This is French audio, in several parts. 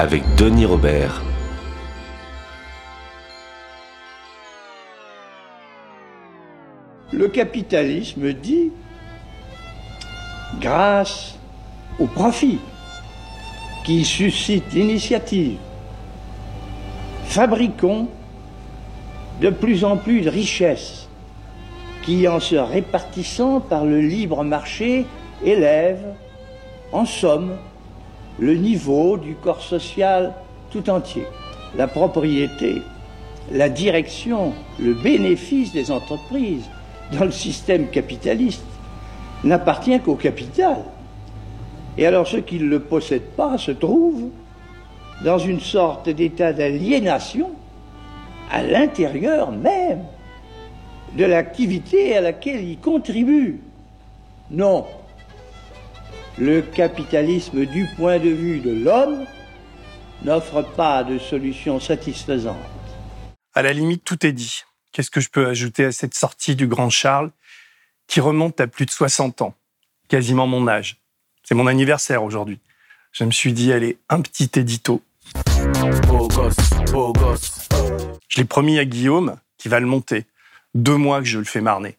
avec Denis Robert. Le capitalisme dit, grâce au profit qui suscite l'initiative, fabriquons de plus en plus de richesses qui, en se répartissant par le libre marché, élèvent, en somme, le niveau du corps social tout entier. La propriété, la direction, le bénéfice des entreprises dans le système capitaliste n'appartient qu'au capital. Et alors ceux qui ne le possèdent pas se trouvent dans une sorte d'état d'aliénation à l'intérieur même de l'activité à laquelle ils contribuent. Non, le capitalisme du point de vue de l'homme n'offre pas de solution satisfaisante. À la limite, tout est dit. Qu'est-ce que je peux ajouter à cette sortie du grand Charles qui remonte à plus de 60 ans, quasiment mon âge C'est mon anniversaire aujourd'hui. Je me suis dit, allez, un petit édito. Je l'ai promis à Guillaume qui va le monter. Deux mois que je le fais marner.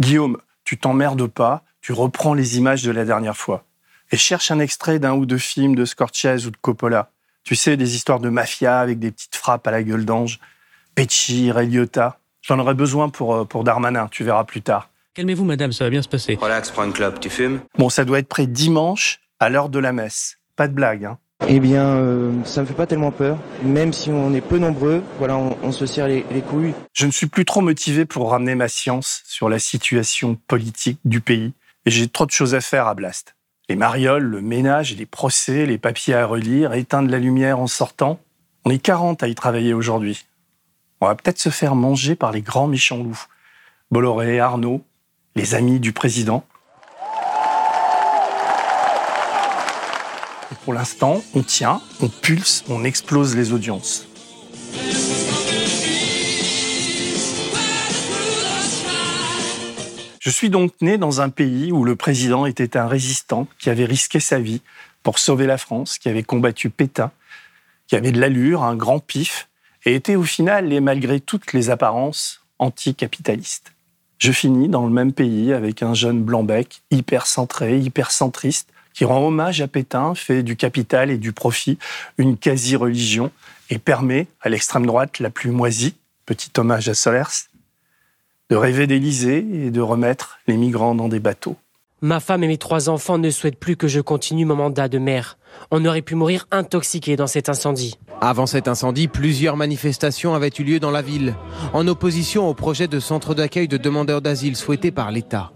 Guillaume, tu t'emmerdes pas, tu reprends les images de la dernière fois et cherche un extrait d'un ou deux films de Scorsese ou de Coppola. Tu sais, des histoires de mafia avec des petites frappes à la gueule d'ange. Pecci, Ray J'en aurais besoin pour, euh, pour Darmanin, tu verras plus tard. Calmez-vous, madame, ça va bien se passer. Relax, prends une clope, tu fumes Bon, ça doit être prêt dimanche, à l'heure de la messe. Pas de blague, hein. Eh bien, euh, ça me fait pas tellement peur. Même si on est peu nombreux, voilà, on, se serre les, les, couilles. Je ne suis plus trop motivé pour ramener ma science sur la situation politique du pays. Et j'ai trop de choses à faire à Blast. Les marioles, le ménage, les procès, les papiers à relire, éteindre la lumière en sortant. On est 40 à y travailler aujourd'hui. On va peut-être se faire manger par les grands méchants loups. Bolloré, Arnaud, les amis du président. Et pour l'instant, on tient, on pulse, on explose les audiences. Je suis donc né dans un pays où le président était un résistant qui avait risqué sa vie pour sauver la France, qui avait combattu Pétain, qui avait de l'allure, un grand pif, et était au final, et malgré toutes les apparences, anticapitaliste. Je finis dans le même pays avec un jeune blanc-bec, hyper centré, hyper centriste, qui rend hommage à Pétain, fait du capital et du profit une quasi-religion et permet à l'extrême droite la plus moisie, petit hommage à Solers, de rêver d'Élysée et de remettre les migrants dans des bateaux. Ma femme et mes trois enfants ne souhaitent plus que je continue mon mandat de maire. On aurait pu mourir intoxiqué dans cet incendie. Avant cet incendie, plusieurs manifestations avaient eu lieu dans la ville, en opposition au projet de centre d'accueil de demandeurs d'asile souhaité par l'État.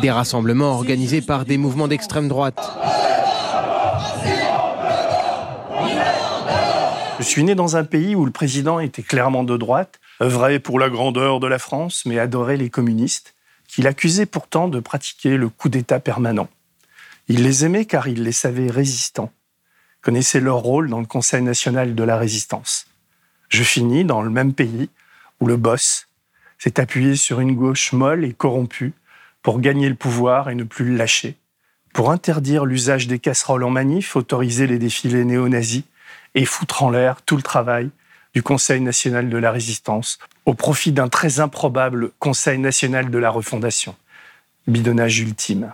Des rassemblements organisés par des mouvements d'extrême droite. Je suis né dans un pays où le président était clairement de droite œuvrait pour la grandeur de la France, mais adorait les communistes, qu'il accusait pourtant de pratiquer le coup d'État permanent. Il les aimait car il les savait résistants, connaissait leur rôle dans le Conseil national de la résistance. Je finis dans le même pays où le boss s'est appuyé sur une gauche molle et corrompue pour gagner le pouvoir et ne plus le lâcher, pour interdire l'usage des casseroles en manif, autoriser les défilés néo-nazis et foutre en l'air tout le travail du Conseil national de la résistance au profit d'un très improbable Conseil national de la refondation. Bidonnage ultime.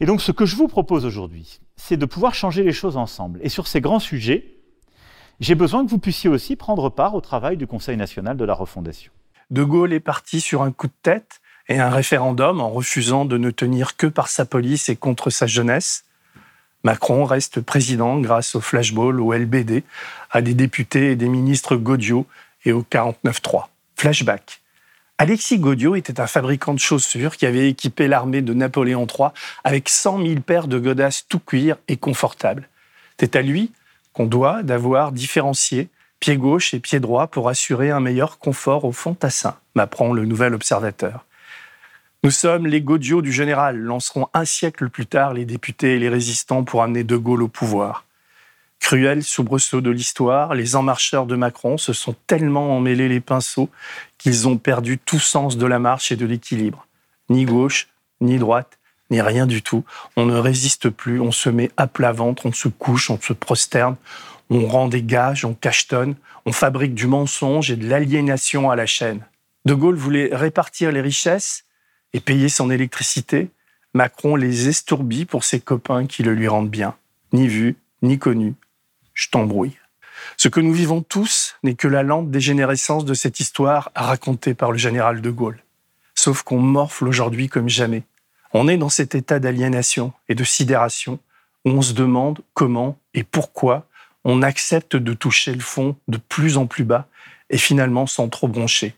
Et donc ce que je vous propose aujourd'hui, c'est de pouvoir changer les choses ensemble. Et sur ces grands sujets, j'ai besoin que vous puissiez aussi prendre part au travail du Conseil national de la refondation. De Gaulle est parti sur un coup de tête et un référendum en refusant de ne tenir que par sa police et contre sa jeunesse. Macron reste président grâce au flashball, au LBD, à des députés et des ministres Gaudio et au 49-3. Flashback. Alexis Gaudio était un fabricant de chaussures qui avait équipé l'armée de Napoléon III avec 100 000 paires de godasses tout cuir et confortables. C'est à lui qu'on doit d'avoir différencié pied gauche et pied droit pour assurer un meilleur confort au fantassin, m'apprend le nouvel observateur. Nous sommes les godiots du général, lanceront un siècle plus tard les députés et les résistants pour amener De Gaulle au pouvoir. Cruel soubresaut de l'histoire, les emmarcheurs de Macron se sont tellement emmêlés les pinceaux qu'ils ont perdu tout sens de la marche et de l'équilibre. Ni gauche, ni droite, ni rien du tout. On ne résiste plus, on se met à plat ventre, on se couche, on se prosterne, on rend des gages, on cachetonne, on fabrique du mensonge et de l'aliénation à la chaîne. De Gaulle voulait répartir les richesses et payer son électricité. Macron les estourbit pour ses copains qui le lui rendent bien. Ni vu, ni connu, je t'embrouille. Ce que nous vivons tous n'est que la lente dégénérescence de cette histoire racontée par le général de Gaulle. Sauf qu'on morfle aujourd'hui comme jamais. On est dans cet état d'aliénation et de sidération où on se demande comment et pourquoi on accepte de toucher le fond de plus en plus bas et finalement sans trop broncher.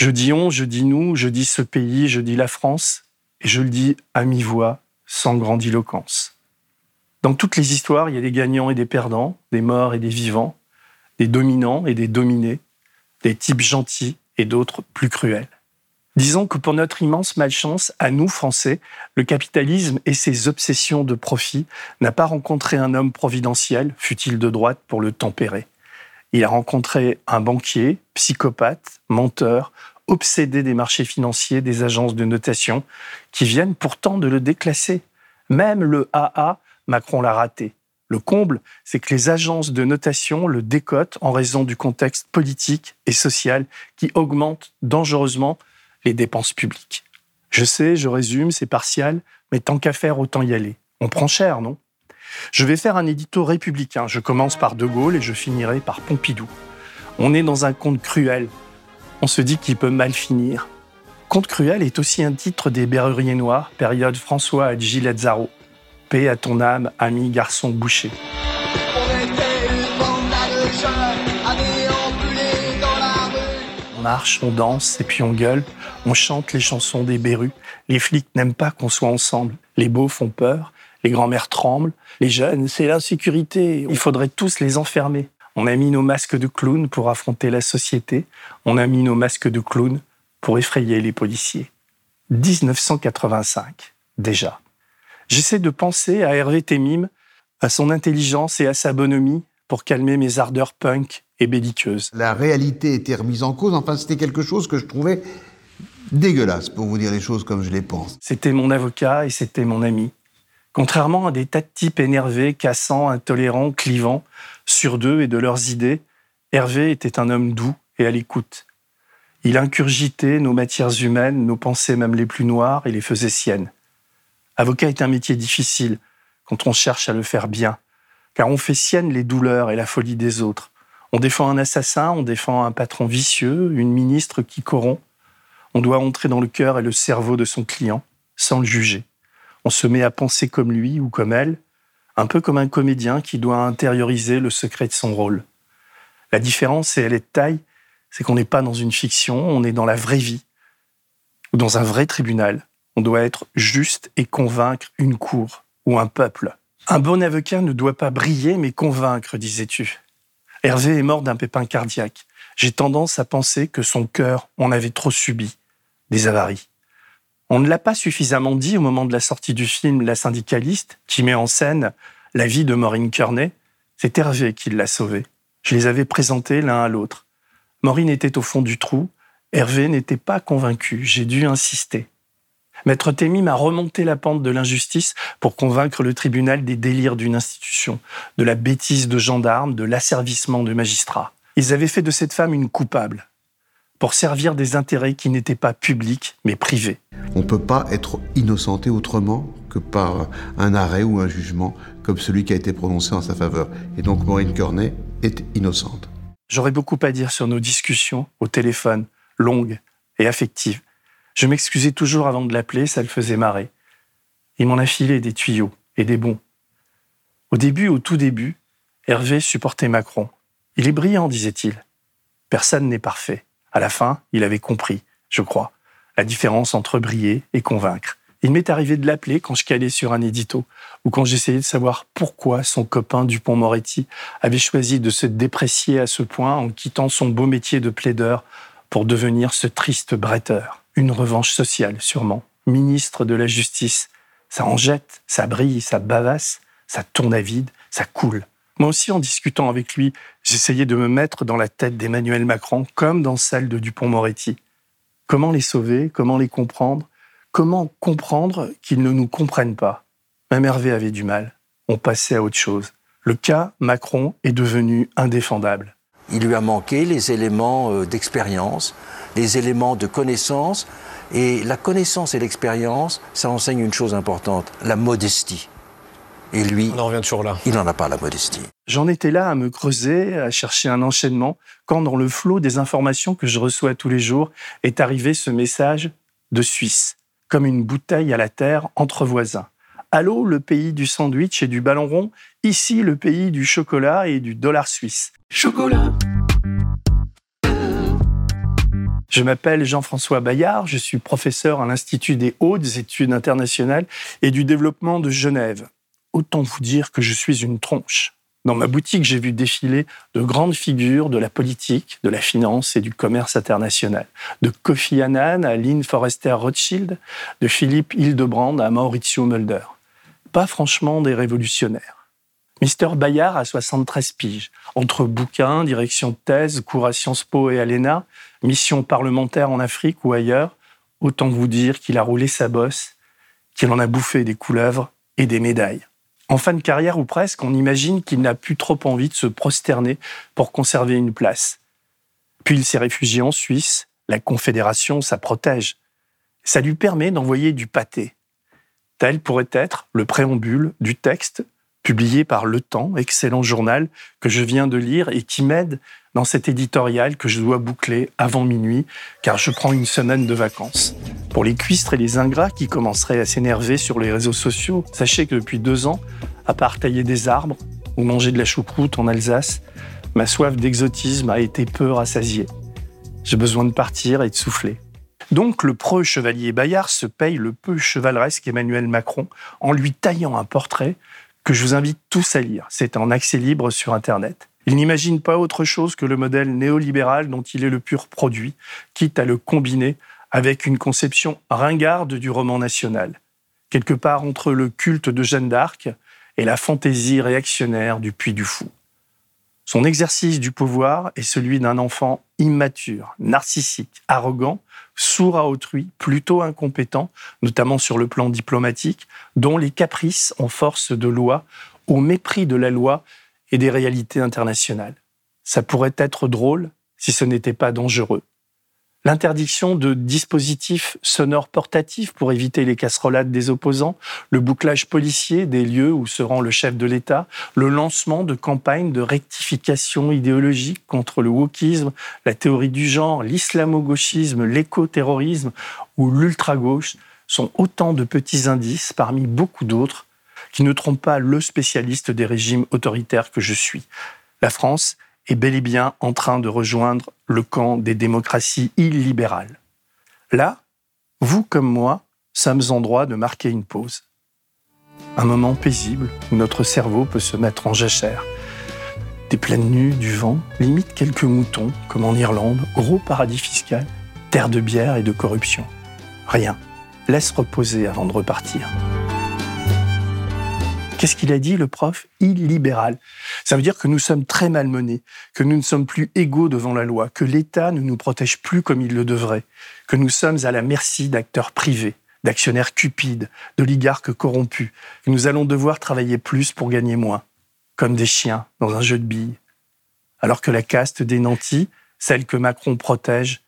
Je dis on, je dis nous, je dis ce pays, je dis la France, et je le dis à mi-voix, sans grandiloquence. Dans toutes les histoires, il y a des gagnants et des perdants, des morts et des vivants, des dominants et des dominés, des types gentils et d'autres plus cruels. Disons que pour notre immense malchance, à nous, Français, le capitalisme et ses obsessions de profit n'a pas rencontré un homme providentiel, fut-il de droite, pour le tempérer. Il a rencontré un banquier, psychopathe, menteur, obsédé des marchés financiers, des agences de notation, qui viennent pourtant de le déclasser. Même le AA Macron l'a raté. Le comble, c'est que les agences de notation le décotent en raison du contexte politique et social qui augmente dangereusement les dépenses publiques. Je sais, je résume, c'est partial, mais tant qu'à faire, autant y aller. On prend cher, non? Je vais faire un édito républicain. Je commence par De Gaulle et je finirai par Pompidou. On est dans un conte cruel. On se dit qu'il peut mal finir. Conte cruel est aussi un titre des Berruriers Noirs, période François à Gilles Zaro. Paix à ton âme, ami garçon bouché. On marche, on danse et puis on gueule. On chante les chansons des berrues. Les flics n'aiment pas qu'on soit ensemble. Les beaux font peur. Les grands-mères tremblent. Les jeunes, c'est l'insécurité. Il faudrait tous les enfermer. On a mis nos masques de clown pour affronter la société. On a mis nos masques de clown pour effrayer les policiers. 1985, déjà. J'essaie de penser à Hervé Temim, à son intelligence et à sa bonhomie pour calmer mes ardeurs punk et belliqueuses. La réalité était remise en cause, enfin c'était quelque chose que je trouvais dégueulasse, pour vous dire les choses comme je les pense. C'était mon avocat et c'était mon ami. Contrairement à des tas de types énervés, cassants, intolérants, clivants, sur d'eux et de leurs idées, Hervé était un homme doux et à l'écoute. Il incurgitait nos matières humaines, nos pensées même les plus noires, et les faisait siennes. Avocat est un métier difficile quand on cherche à le faire bien, car on fait sienne les douleurs et la folie des autres. On défend un assassin, on défend un patron vicieux, une ministre qui corrompt. On doit entrer dans le cœur et le cerveau de son client, sans le juger. On se met à penser comme lui ou comme elle, un peu comme un comédien qui doit intérioriser le secret de son rôle. La différence, et elle est de taille, c'est qu'on n'est pas dans une fiction, on est dans la vraie vie, ou dans un vrai tribunal, on doit être juste et convaincre une cour ou un peuple. Un bon avocat ne doit pas briller mais convaincre, disais-tu. Hervé est mort d'un pépin cardiaque. J'ai tendance à penser que son cœur en avait trop subi des avaries. On ne l'a pas suffisamment dit au moment de la sortie du film La syndicaliste, qui met en scène la vie de Maureen Kearney. C'est Hervé qui l'a sauvé. Je les avais présentés l'un à l'autre. Maureen était au fond du trou. Hervé n'était pas convaincu. J'ai dû insister. Maître Témy m'a remonté la pente de l'injustice pour convaincre le tribunal des délires d'une institution, de la bêtise de gendarmes, de l'asservissement de magistrats. Ils avaient fait de cette femme une coupable, pour servir des intérêts qui n'étaient pas publics, mais privés. On ne peut pas être innocenté autrement que par un arrêt ou un jugement comme celui qui a été prononcé en sa faveur. Et donc Maureen Cornet est innocente. J'aurais beaucoup à dire sur nos discussions au téléphone, longues et affectives, je m'excusais toujours avant de l'appeler, ça le faisait marrer. Il m'en a filé des tuyaux, et des bons. Au début, au tout début, Hervé supportait Macron. Il est brillant, disait-il. Personne n'est parfait. À la fin, il avait compris, je crois, la différence entre briller et convaincre. Il m'est arrivé de l'appeler quand je calais sur un édito ou quand j'essayais de savoir pourquoi son copain Dupont-Moretti avait choisi de se déprécier à ce point en quittant son beau métier de plaideur pour devenir ce triste bretteur. Une revanche sociale, sûrement. Ministre de la Justice. Ça en jette, ça brille, ça bavasse, ça tourne à vide, ça coule. Moi aussi, en discutant avec lui, j'essayais de me mettre dans la tête d'Emmanuel Macron comme dans celle de Dupont-Moretti. Comment les sauver Comment les comprendre Comment comprendre qu'ils ne nous comprennent pas Même Hervé avait du mal. On passait à autre chose. Le cas Macron est devenu indéfendable. Il lui a manqué les éléments euh, d'expérience, les éléments de connaissance. Et la connaissance et l'expérience, ça enseigne une chose importante, la modestie. Et lui, On en revient toujours là. il n'en a pas la modestie. J'en étais là à me creuser, à chercher un enchaînement, quand dans le flot des informations que je reçois tous les jours est arrivé ce message de Suisse, comme une bouteille à la terre entre voisins. Allô, le pays du sandwich et du ballon rond, ici le pays du chocolat et du dollar suisse. Chocolat Je m'appelle Jean-François Bayard, je suis professeur à l'Institut des hautes études internationales et du développement de Genève. Autant vous dire que je suis une tronche. Dans ma boutique, j'ai vu défiler de grandes figures de la politique, de la finance et du commerce international. De Kofi Annan à Lynn Forrester Rothschild, de Philippe Hildebrand à Maurizio Mulder. Pas franchement des révolutionnaires. Mister Bayard a 73 piges. Entre bouquins, direction de thèse, cours à Sciences Po et à mission parlementaire en Afrique ou ailleurs, autant vous dire qu'il a roulé sa bosse, qu'il en a bouffé des couleuvres et des médailles. En fin de carrière ou presque, on imagine qu'il n'a plus trop envie de se prosterner pour conserver une place. Puis il s'est réfugié en Suisse, la Confédération, ça protège. Ça lui permet d'envoyer du pâté. Tel pourrait être le préambule du texte publié par Le Temps, excellent journal que je viens de lire et qui m'aide dans cet éditorial que je dois boucler avant minuit, car je prends une semaine de vacances. Pour les cuistres et les ingrats qui commenceraient à s'énerver sur les réseaux sociaux, sachez que depuis deux ans, à part tailler des arbres ou manger de la choucroute en Alsace, ma soif d'exotisme a été peu rassasiée. J'ai besoin de partir et de souffler. Donc le preux chevalier Bayard se paye le peu chevaleresque Emmanuel Macron en lui taillant un portrait que je vous invite tous à lire. C'est en accès libre sur Internet. Il n'imagine pas autre chose que le modèle néolibéral dont il est le pur produit, quitte à le combiner avec une conception ringarde du roman national, quelque part entre le culte de Jeanne d'Arc et la fantaisie réactionnaire du Puy du Fou. Son exercice du pouvoir est celui d'un enfant immature, narcissique, arrogant, sourd à autrui, plutôt incompétent, notamment sur le plan diplomatique, dont les caprices en force de loi, au mépris de la loi et des réalités internationales. Ça pourrait être drôle si ce n'était pas dangereux. L'interdiction de dispositifs sonores portatifs pour éviter les casserolades des opposants, le bouclage policier des lieux où se rend le chef de l'État, le lancement de campagnes de rectification idéologique contre le wokisme, la théorie du genre, l'islamo-gauchisme, l'éco-terrorisme ou l'ultra-gauche sont autant de petits indices parmi beaucoup d'autres qui ne trompent pas le spécialiste des régimes autoritaires que je suis. La France est bel et bien en train de rejoindre le camp des démocraties illibérales. Là, vous comme moi, sommes en droit de marquer une pause. Un moment paisible où notre cerveau peut se mettre en jachère. Des plaines nues, du vent, limite quelques moutons, comme en Irlande, gros paradis fiscal, terre de bière et de corruption. Rien. Laisse reposer avant de repartir. Qu'est-ce qu'il a dit, le prof Illibéral? Ça veut dire que nous sommes très malmenés, que nous ne sommes plus égaux devant la loi, que l'État ne nous protège plus comme il le devrait, que nous sommes à la merci d'acteurs privés, d'actionnaires cupides, d'oligarques corrompus, que nous allons devoir travailler plus pour gagner moins, comme des chiens dans un jeu de billes. Alors que la caste des nantis, celle que Macron protège,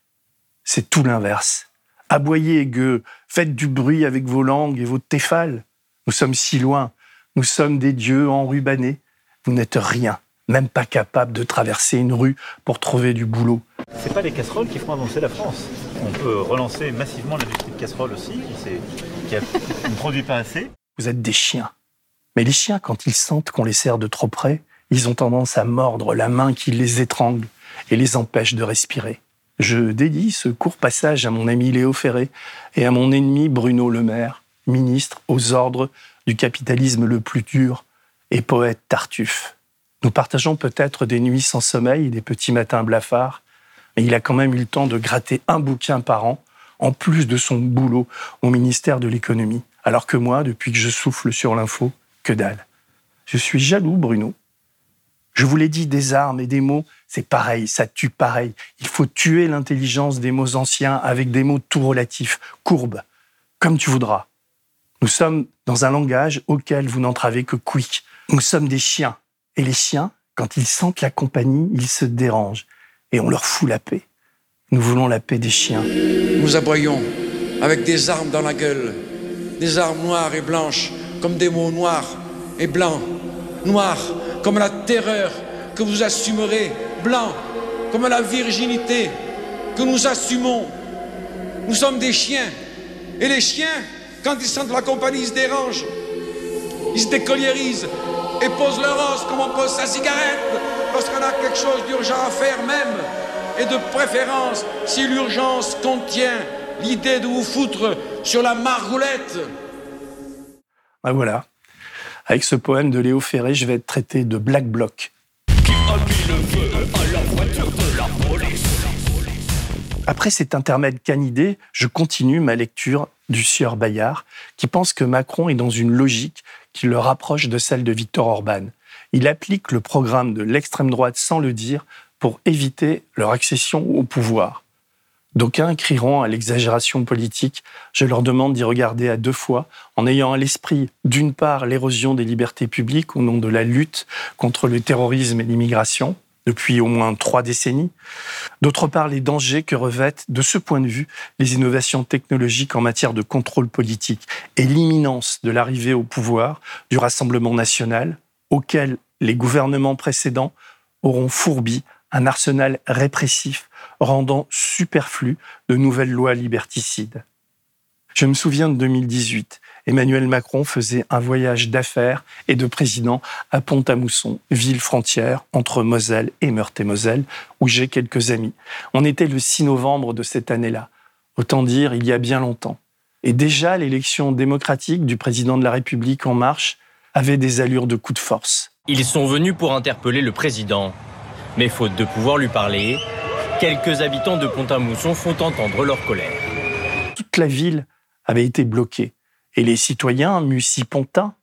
c'est tout l'inverse. Aboyez, gueux, faites du bruit avec vos langues et vos téphales. Nous sommes si loin, nous sommes des dieux enrubanés. Vous n'êtes rien, même pas capable de traverser une rue pour trouver du boulot. C'est pas les casseroles qui feront avancer la France. On peut relancer massivement l'industrie de casseroles aussi, qui, ne produit pas assez. Vous êtes des chiens. Mais les chiens, quand ils sentent qu'on les sert de trop près, ils ont tendance à mordre la main qui les étrangle et les empêche de respirer. Je dédie ce court passage à mon ami Léo Ferré et à mon ennemi Bruno Le Maire. Ministre aux ordres du capitalisme le plus dur et poète Tartuffe. Nous partageons peut-être des nuits sans sommeil et des petits matins blafards, mais il a quand même eu le temps de gratter un bouquin par an, en plus de son boulot au ministère de l'économie. Alors que moi, depuis que je souffle sur l'info, que dalle. Je suis jaloux, Bruno. Je vous l'ai dit, des armes et des mots, c'est pareil, ça tue pareil. Il faut tuer l'intelligence des mots anciens avec des mots tout relatifs, courbes, comme tu voudras. Nous sommes dans un langage auquel vous n'entravez que quick. Nous sommes des chiens. Et les chiens, quand ils sentent la compagnie, ils se dérangent. Et on leur fout la paix. Nous voulons la paix des chiens. Nous aboyons avec des armes dans la gueule. Des armes noires et blanches, comme des mots noirs et blancs. Noirs comme la terreur que vous assumerez. Blancs comme la virginité que nous assumons. Nous sommes des chiens. Et les chiens, quand ils sentent la compagnie, ils se dérangent. Ils se décolliérisent et posent leur os comme on pose sa cigarette lorsqu'on a quelque chose d'urgent à faire même. Et de préférence, si l'urgence contient l'idée de vous foutre sur la margoulette. Ben voilà. Avec ce poème de Léo Ferré, je vais être traité de Black Bloc. Après cet intermède canidé, je continue ma lecture du sieur Bayard, qui pense que Macron est dans une logique qui le rapproche de celle de Victor Orban. Il applique le programme de l'extrême droite sans le dire pour éviter leur accession au pouvoir. D'aucuns crieront à l'exagération politique. Je leur demande d'y regarder à deux fois, en ayant à l'esprit, d'une part, l'érosion des libertés publiques au nom de la lutte contre le terrorisme et l'immigration, depuis au moins trois décennies. D'autre part, les dangers que revêtent, de ce point de vue, les innovations technologiques en matière de contrôle politique et l'imminence de l'arrivée au pouvoir du Rassemblement national, auquel les gouvernements précédents auront fourbi un arsenal répressif rendant superflu de nouvelles lois liberticides. Je me souviens de 2018. Emmanuel Macron faisait un voyage d'affaires et de président à Pont-à-Mousson, ville frontière entre Moselle et Meurthe-et-Moselle, où j'ai quelques amis. On était le 6 novembre de cette année-là. Autant dire, il y a bien longtemps. Et déjà, l'élection démocratique du président de la République En Marche avait des allures de coup de force. Ils sont venus pour interpeller le président. Mais faute de pouvoir lui parler, quelques habitants de Pont-à-Mousson font entendre leur colère. Toute la ville avait été bloquée et les citoyens, muci-pontins,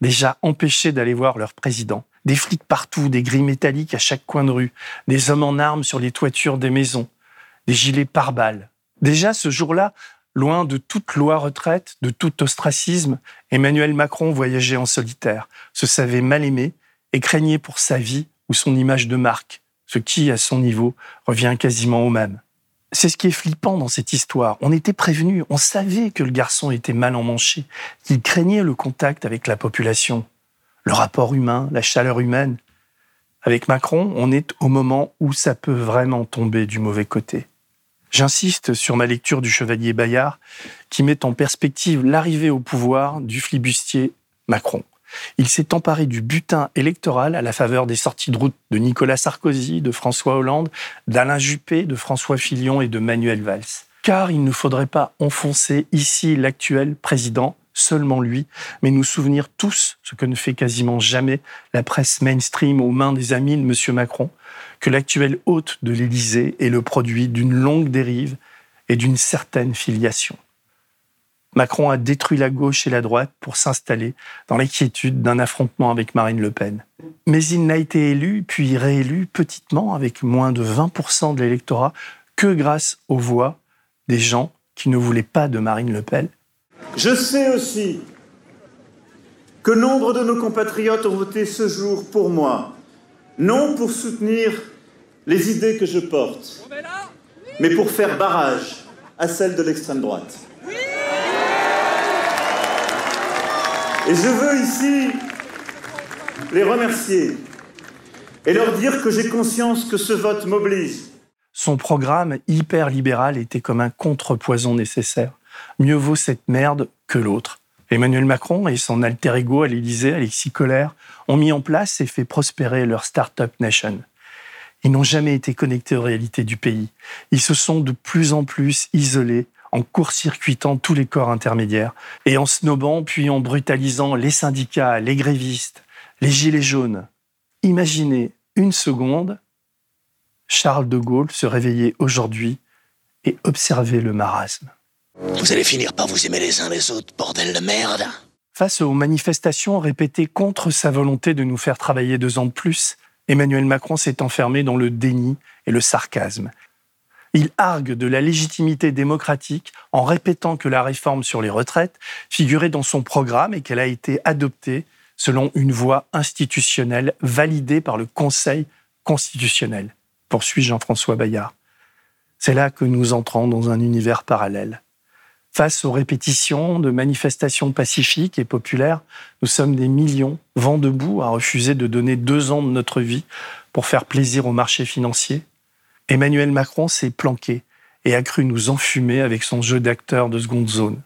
déjà empêchés d'aller voir leur président. Des flics partout, des grilles métalliques à chaque coin de rue, des hommes en armes sur les toitures des maisons, des gilets pare-balles. Déjà ce jour-là, loin de toute loi retraite, de tout ostracisme, Emmanuel Macron voyageait en solitaire, se savait mal aimé et craignait pour sa vie ou son image de marque, ce qui, à son niveau, revient quasiment au même. C'est ce qui est flippant dans cette histoire. On était prévenu, on savait que le garçon était mal emmanché, qu'il craignait le contact avec la population, le rapport humain, la chaleur humaine. Avec Macron, on est au moment où ça peut vraiment tomber du mauvais côté. J'insiste sur ma lecture du chevalier Bayard, qui met en perspective l'arrivée au pouvoir du flibustier Macron. Il s'est emparé du butin électoral à la faveur des sorties de route de Nicolas Sarkozy, de François Hollande, d'Alain Juppé, de François Fillon et de Manuel Valls. Car il ne faudrait pas enfoncer ici l'actuel président, seulement lui, mais nous souvenir tous, ce que ne fait quasiment jamais la presse mainstream aux mains des amis de M. Macron, que l'actuel hôte de l'Élysée est le produit d'une longue dérive et d'une certaine filiation. Macron a détruit la gauche et la droite pour s'installer dans l'inquiétude d'un affrontement avec Marine Le Pen. Mais il n'a été élu, puis réélu petitement, avec moins de 20% de l'électorat, que grâce aux voix des gens qui ne voulaient pas de Marine Le Pen. Je sais aussi que nombre de nos compatriotes ont voté ce jour pour moi, non pour soutenir les idées que je porte, mais pour faire barrage à celles de l'extrême droite. Et je veux ici les remercier et leur dire que j'ai conscience que ce vote m'oblige. Son programme hyper libéral était comme un contrepoison nécessaire. Mieux vaut cette merde que l'autre. Emmanuel Macron et son alter ego à l'Élysée, Alexis Collère, ont mis en place et fait prospérer leur Startup Nation. Ils n'ont jamais été connectés aux réalités du pays. Ils se sont de plus en plus isolés en court-circuitant tous les corps intermédiaires et en snobant puis en brutalisant les syndicats, les grévistes, les gilets jaunes. Imaginez une seconde Charles de Gaulle se réveiller aujourd'hui et observer le marasme. Vous allez finir par vous aimer les uns les autres, bordel de merde. Face aux manifestations répétées contre sa volonté de nous faire travailler deux ans de plus, Emmanuel Macron s'est enfermé dans le déni et le sarcasme. Il argue de la légitimité démocratique en répétant que la réforme sur les retraites figurait dans son programme et qu'elle a été adoptée selon une voie institutionnelle validée par le Conseil constitutionnel, poursuit Jean-François Bayard. C'est là que nous entrons dans un univers parallèle. Face aux répétitions de manifestations pacifiques et populaires, nous sommes des millions, vent debout, à refuser de donner deux ans de notre vie pour faire plaisir aux marchés financiers. Emmanuel Macron s'est planqué et a cru nous enfumer avec son jeu d'acteur de seconde zone.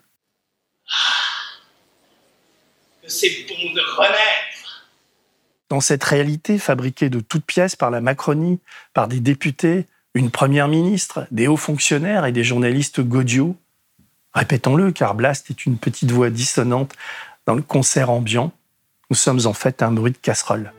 C'est bon de renaître. Dans cette réalité fabriquée de toutes pièces par la Macronie, par des députés, une première ministre, des hauts fonctionnaires et des journalistes godiaux, Répétons-le, car Blast est une petite voix dissonante dans le concert ambiant. Nous sommes en fait un bruit de casserole.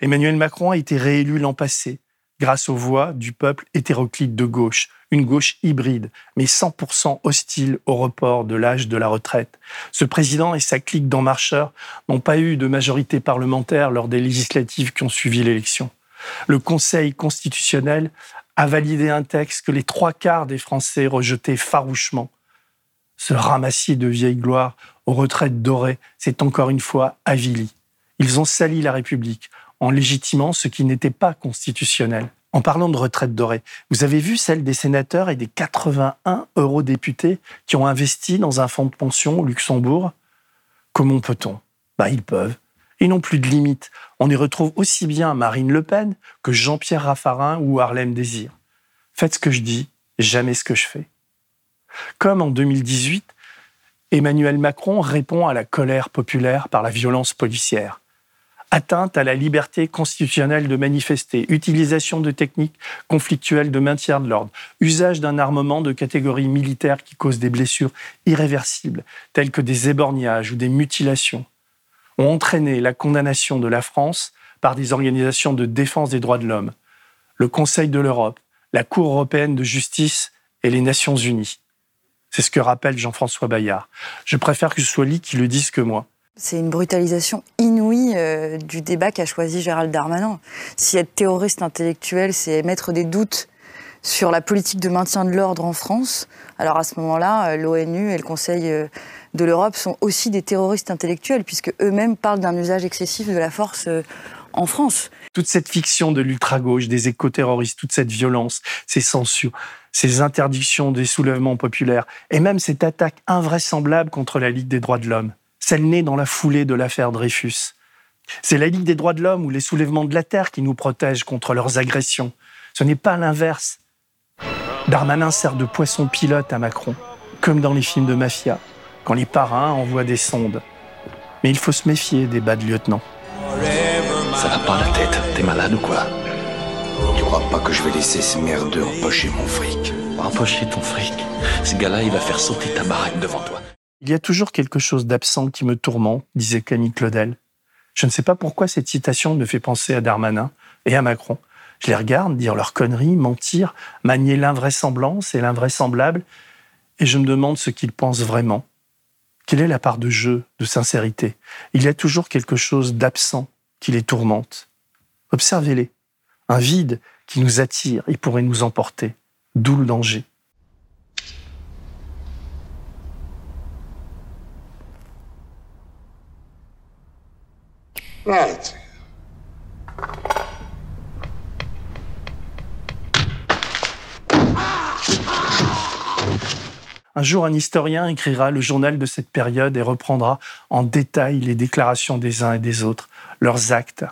Emmanuel Macron a été réélu l'an passé grâce aux voix du peuple hétéroclite de gauche, une gauche hybride, mais 100% hostile au report de l'âge de la retraite. Ce président et sa clique d'en marcheurs n'ont pas eu de majorité parlementaire lors des législatives qui ont suivi l'élection. Le Conseil constitutionnel a validé un texte que les trois quarts des Français rejetaient farouchement. Ce ramassis de vieille gloire aux retraites dorées s'est encore une fois avili. Ils ont sali la République en légitimant ce qui n'était pas constitutionnel. En parlant de retraite dorée, vous avez vu celle des sénateurs et des 81 eurodéputés qui ont investi dans un fonds de pension au Luxembourg? Comment peut-on? Bah, Ils peuvent. Ils n'ont plus de limite. On y retrouve aussi bien Marine Le Pen que Jean-Pierre Raffarin ou Harlem Désir. Faites ce que je dis, jamais ce que je fais. Comme en 2018, Emmanuel Macron répond à la colère populaire par la violence policière atteinte à la liberté constitutionnelle de manifester, utilisation de techniques conflictuelles de maintien de l'ordre, usage d'un armement de catégorie militaire qui cause des blessures irréversibles, telles que des éborgnages ou des mutilations, ont entraîné la condamnation de la France par des organisations de défense des droits de l'homme, le Conseil de l'Europe, la Cour européenne de justice et les Nations unies. C'est ce que rappelle Jean-François Bayard. Je préfère que ce soit lui qui le dise que moi. C'est une brutalisation inouïe euh, du débat qu'a choisi Gérald Darmanin. Si être terroriste intellectuel, c'est mettre des doutes sur la politique de maintien de l'ordre en France, alors à ce moment-là, euh, l'ONU et le Conseil euh, de l'Europe sont aussi des terroristes intellectuels, puisque eux-mêmes parlent d'un usage excessif de la force en France. Toute cette fiction de l'ultra-gauche, des éco-terroristes, toute cette violence, ces censures, ces interdictions des soulèvements populaires, et même cette attaque invraisemblable contre la Ligue des droits de l'homme, celle née dans la foulée de l'affaire Dreyfus. C'est la Ligue des droits de l'homme ou les soulèvements de la Terre qui nous protègent contre leurs agressions. Ce n'est pas l'inverse. Darmanin sert de poisson pilote à Macron, comme dans les films de mafia, quand les parrains envoient des sondes. Mais il faut se méfier des bas de lieutenant. Ça va pas la tête, t'es malade ou quoi? Tu crois pas que je vais laisser ces merdeux empocher mon fric? Empocher ton fric Ce gars-là, il va faire sauter ta baraque devant toi. Il y a toujours quelque chose d'absent qui me tourmente, disait Camille Claudel. Je ne sais pas pourquoi cette citation me fait penser à Darmanin et à Macron. Je les regarde dire leurs conneries, mentir, manier l'invraisemblance et l'invraisemblable, et je me demande ce qu'ils pensent vraiment. Quelle est la part de jeu, de sincérité? Il y a toujours quelque chose d'absent qui les tourmente. Observez-les. Un vide qui nous attire et pourrait nous emporter. D'où le danger. Un jour, un historien écrira le journal de cette période et reprendra en détail les déclarations des uns et des autres, leurs actes.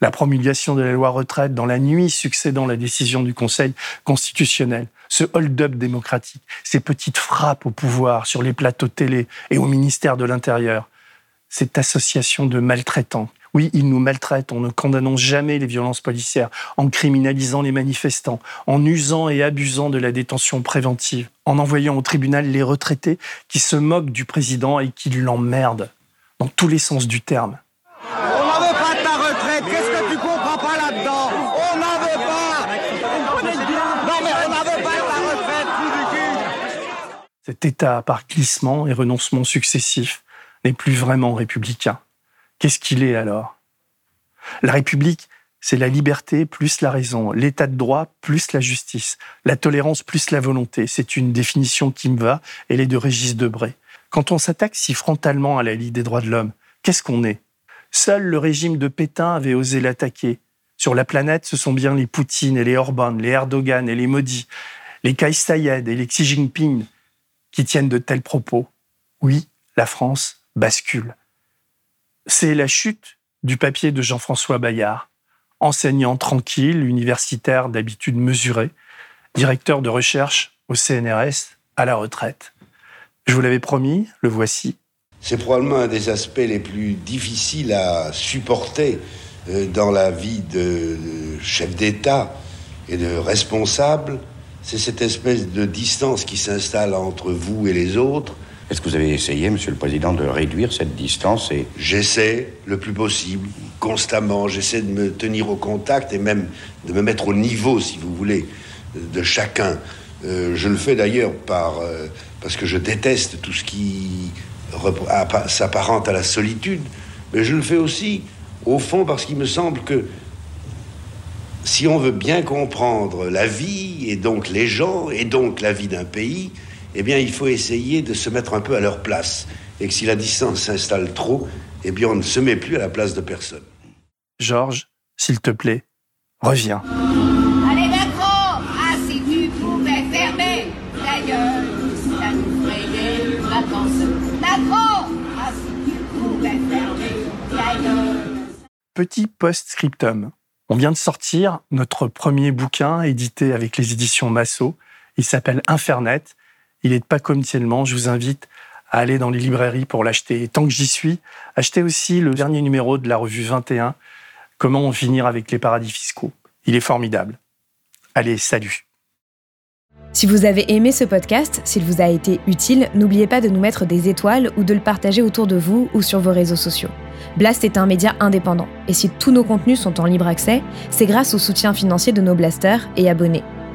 La promulgation de la loi retraite dans la nuit succédant la décision du Conseil constitutionnel, ce hold-up démocratique, ces petites frappes au pouvoir sur les plateaux télé et au ministère de l'Intérieur, cette association de maltraitants. Oui, ils nous maltraitent, on ne condamnons jamais les violences policières, en criminalisant les manifestants, en usant et abusant de la détention préventive, en envoyant au tribunal les retraités qui se moquent du président et qui l'emmerdent, dans tous les sens du terme. On n'en veut pas de ta retraite, qu'est-ce que tu comprends pas là-dedans? On n'en veut pas! Non mais on n'en veut pas de ta retraite, Cet État par glissement et renoncement successifs n'est plus vraiment républicain. Qu'est-ce qu'il est alors? La République, c'est la liberté plus la raison, l'état de droit plus la justice, la tolérance plus la volonté. C'est une définition qui me va, elle est de Régis Debray. Quand on s'attaque si frontalement à la Ligue des droits de l'homme, qu'est-ce qu'on est? Seul le régime de Pétain avait osé l'attaquer. Sur la planète, ce sont bien les Poutine et les Orban, les Erdogan et les Modi, les Kais et les Xi Jinping qui tiennent de tels propos. Oui, la France bascule. C'est la chute du papier de Jean-François Bayard, enseignant tranquille, universitaire d'habitude mesurée, directeur de recherche au CNRS à la retraite. Je vous l'avais promis, le voici. C'est probablement un des aspects les plus difficiles à supporter euh, dans la vie de chef d'État et de responsable. C'est cette espèce de distance qui s'installe entre vous et les autres est-ce que vous avez essayé, Monsieur le Président, de réduire cette distance. J'essaie le plus possible, constamment. J'essaie de me tenir au contact et même de me mettre au niveau, si vous voulez, de chacun. Euh, je le fais d'ailleurs par euh, parce que je déteste tout ce qui s'apparente à la solitude, mais je le fais aussi au fond parce qu'il me semble que si on veut bien comprendre la vie et donc les gens et donc la vie d'un pays, eh bien, il faut essayer de se mettre un peu à leur place. Et que si la distance s'installe trop, eh bien, on ne se met plus à la place de personne. Georges, s'il te plaît, reviens. Allez, Macron Ah, si tu pouvais fermer ta gueule, ça nous ferait des vacances. Macron Ah, si tu pouvais fermer ta gueule. Petit post-scriptum. On vient de sortir notre premier bouquin édité avec les éditions Massot. Il s'appelle Infernet il est pas commercialement. Je vous invite à aller dans les librairies pour l'acheter. Et tant que j'y suis, achetez aussi le dernier numéro de la revue 21, Comment en finir avec les paradis fiscaux. Il est formidable. Allez, salut. Si vous avez aimé ce podcast, s'il vous a été utile, n'oubliez pas de nous mettre des étoiles ou de le partager autour de vous ou sur vos réseaux sociaux. Blast est un média indépendant, et si tous nos contenus sont en libre accès, c'est grâce au soutien financier de nos blasters et abonnés.